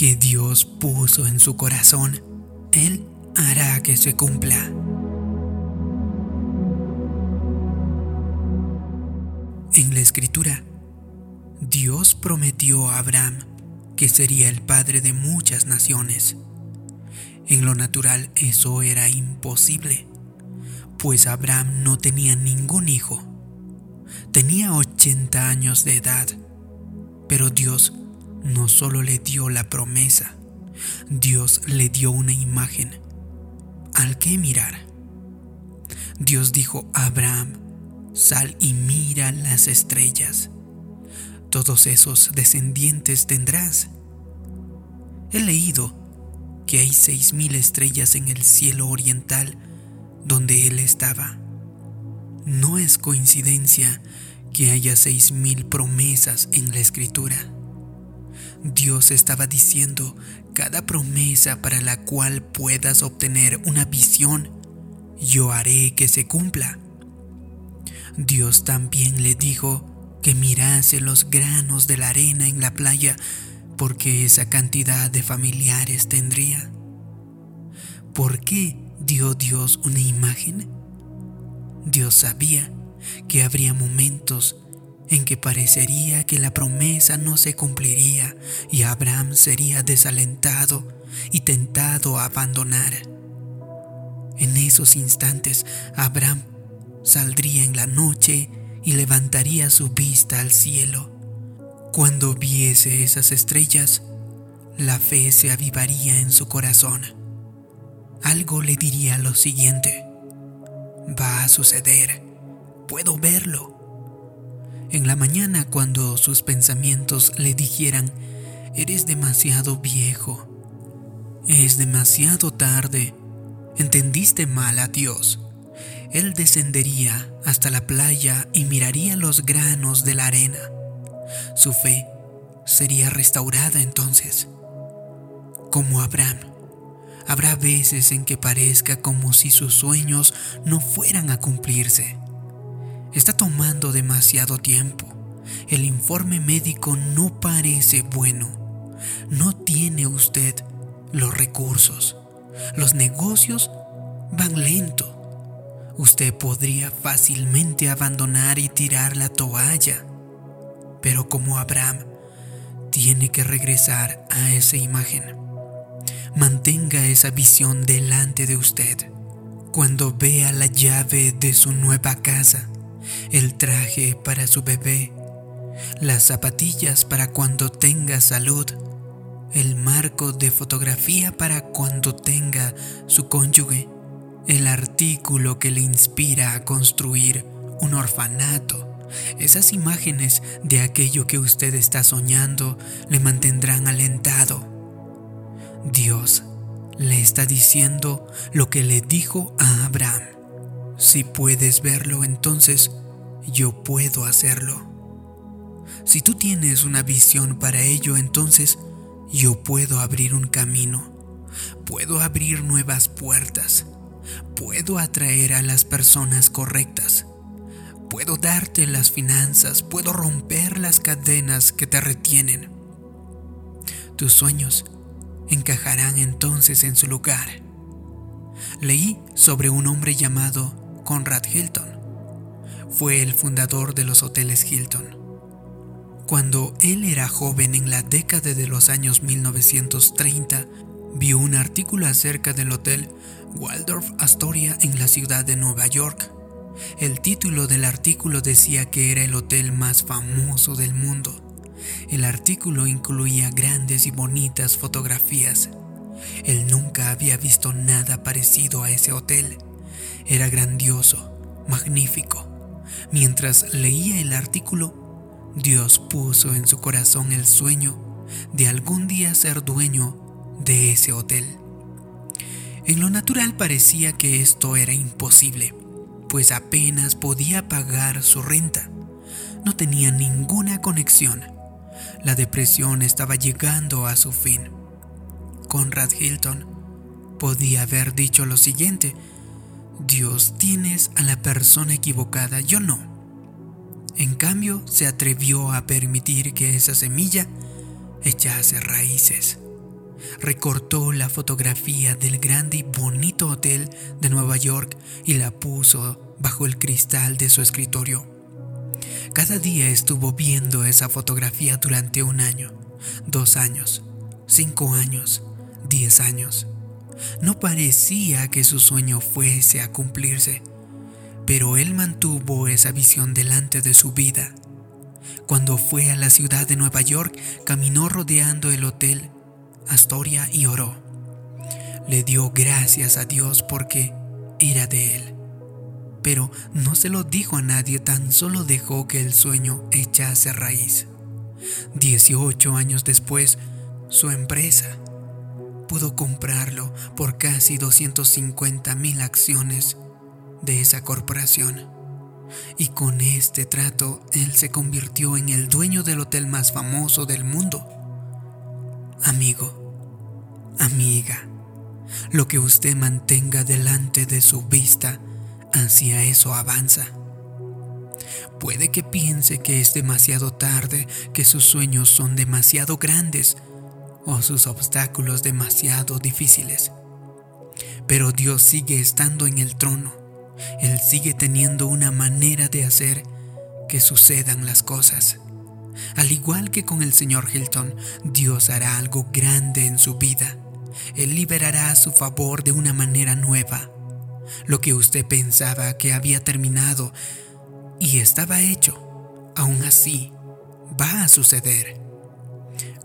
que Dios puso en su corazón, Él hará que se cumpla. En la escritura, Dios prometió a Abraham que sería el padre de muchas naciones. En lo natural eso era imposible, pues Abraham no tenía ningún hijo. Tenía 80 años de edad, pero Dios no solo le dio la promesa, Dios le dio una imagen al que mirar. Dios dijo a Abraham, sal y mira las estrellas. Todos esos descendientes tendrás. He leído que hay seis mil estrellas en el cielo oriental donde él estaba. No es coincidencia que haya seis mil promesas en la escritura. Dios estaba diciendo cada promesa para la cual puedas obtener una visión, yo haré que se cumpla. Dios también le dijo que mirase los granos de la arena en la playa porque esa cantidad de familiares tendría. ¿Por qué dio Dios una imagen? Dios sabía que habría momentos en que parecería que la promesa no se cumpliría y Abraham sería desalentado y tentado a abandonar. En esos instantes Abraham saldría en la noche y levantaría su vista al cielo. Cuando viese esas estrellas, la fe se avivaría en su corazón. Algo le diría lo siguiente, va a suceder, puedo verlo en la mañana cuando sus pensamientos le dijeran, eres demasiado viejo, es demasiado tarde, entendiste mal a Dios. Él descendería hasta la playa y miraría los granos de la arena. Su fe sería restaurada entonces. Como Abraham, habrá veces en que parezca como si sus sueños no fueran a cumplirse. Está tomando demasiado tiempo. El informe médico no parece bueno. No tiene usted los recursos. Los negocios van lento. Usted podría fácilmente abandonar y tirar la toalla. Pero como Abraham, tiene que regresar a esa imagen. Mantenga esa visión delante de usted. Cuando vea la llave de su nueva casa, el traje para su bebé, las zapatillas para cuando tenga salud, el marco de fotografía para cuando tenga su cónyuge, el artículo que le inspira a construir un orfanato. Esas imágenes de aquello que usted está soñando le mantendrán alentado. Dios le está diciendo lo que le dijo a Abraham. Si puedes verlo, entonces yo puedo hacerlo. Si tú tienes una visión para ello, entonces yo puedo abrir un camino, puedo abrir nuevas puertas, puedo atraer a las personas correctas, puedo darte las finanzas, puedo romper las cadenas que te retienen. Tus sueños encajarán entonces en su lugar. Leí sobre un hombre llamado Conrad Hilton. Fue el fundador de los hoteles Hilton. Cuando él era joven en la década de los años 1930, vio un artículo acerca del hotel Waldorf Astoria en la ciudad de Nueva York. El título del artículo decía que era el hotel más famoso del mundo. El artículo incluía grandes y bonitas fotografías. Él nunca había visto nada parecido a ese hotel. Era grandioso, magnífico. Mientras leía el artículo, Dios puso en su corazón el sueño de algún día ser dueño de ese hotel. En lo natural parecía que esto era imposible, pues apenas podía pagar su renta. No tenía ninguna conexión. La depresión estaba llegando a su fin. Conrad Hilton podía haber dicho lo siguiente, Dios, tienes a la persona equivocada, yo no. En cambio, se atrevió a permitir que esa semilla echase raíces. recortó la fotografía del grande y bonito hotel de Nueva York y la puso bajo el cristal de su escritorio. Cada día estuvo viendo esa fotografía durante un año, dos años, cinco años, diez años. No parecía que su sueño fuese a cumplirse, pero él mantuvo esa visión delante de su vida. Cuando fue a la ciudad de Nueva York, caminó rodeando el hotel Astoria y oró. Le dio gracias a Dios porque era de él. Pero no se lo dijo a nadie, tan solo dejó que el sueño echase raíz. Dieciocho años después, su empresa pudo comprarlo por casi 250 mil acciones de esa corporación. Y con este trato, él se convirtió en el dueño del hotel más famoso del mundo. Amigo, amiga, lo que usted mantenga delante de su vista, hacia eso avanza. Puede que piense que es demasiado tarde, que sus sueños son demasiado grandes o sus obstáculos demasiado difíciles. Pero Dios sigue estando en el trono. Él sigue teniendo una manera de hacer que sucedan las cosas. Al igual que con el señor Hilton, Dios hará algo grande en su vida. Él liberará su favor de una manera nueva. Lo que usted pensaba que había terminado y estaba hecho, aún así, va a suceder.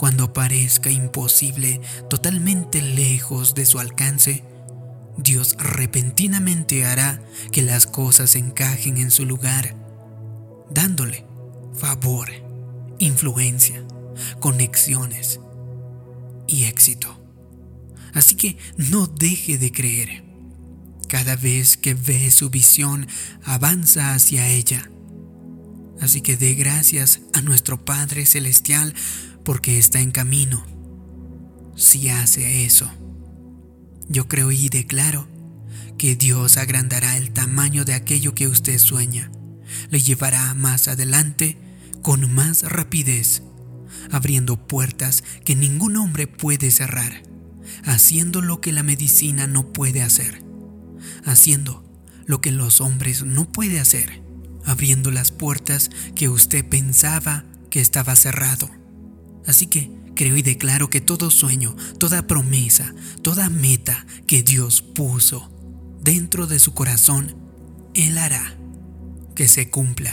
Cuando parezca imposible, totalmente lejos de su alcance, Dios repentinamente hará que las cosas encajen en su lugar, dándole favor, influencia, conexiones y éxito. Así que no deje de creer. Cada vez que ve su visión, avanza hacia ella. Así que dé gracias a nuestro Padre Celestial porque está en camino. Si hace eso. Yo creo y declaro que Dios agrandará el tamaño de aquello que usted sueña. Le llevará más adelante con más rapidez, abriendo puertas que ningún hombre puede cerrar, haciendo lo que la medicina no puede hacer, haciendo lo que los hombres no pueden hacer, abriendo las puertas que usted pensaba que estaba cerrado. Así que Creo y declaro que todo sueño, toda promesa, toda meta que Dios puso dentro de su corazón, Él hará que se cumpla.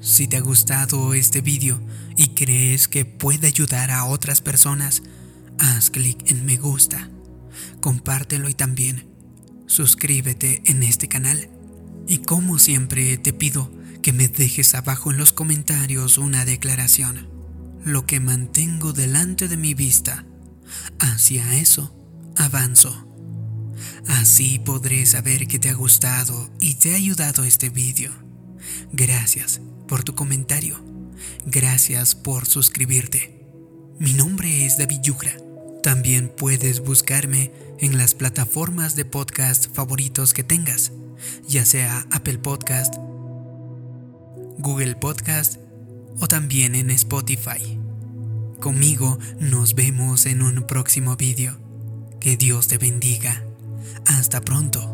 Si te ha gustado este vídeo y crees que puede ayudar a otras personas, haz clic en me gusta, compártelo y también suscríbete en este canal. Y como siempre te pido que me dejes abajo en los comentarios una declaración. Lo que mantengo delante de mi vista, hacia eso avanzo. Así podré saber que te ha gustado y te ha ayudado este vídeo. Gracias por tu comentario. Gracias por suscribirte. Mi nombre es David Yugra. También puedes buscarme en las plataformas de podcast favoritos que tengas, ya sea Apple Podcast, Google Podcast o también en Spotify. Conmigo nos vemos en un próximo vídeo. Que Dios te bendiga. Hasta pronto.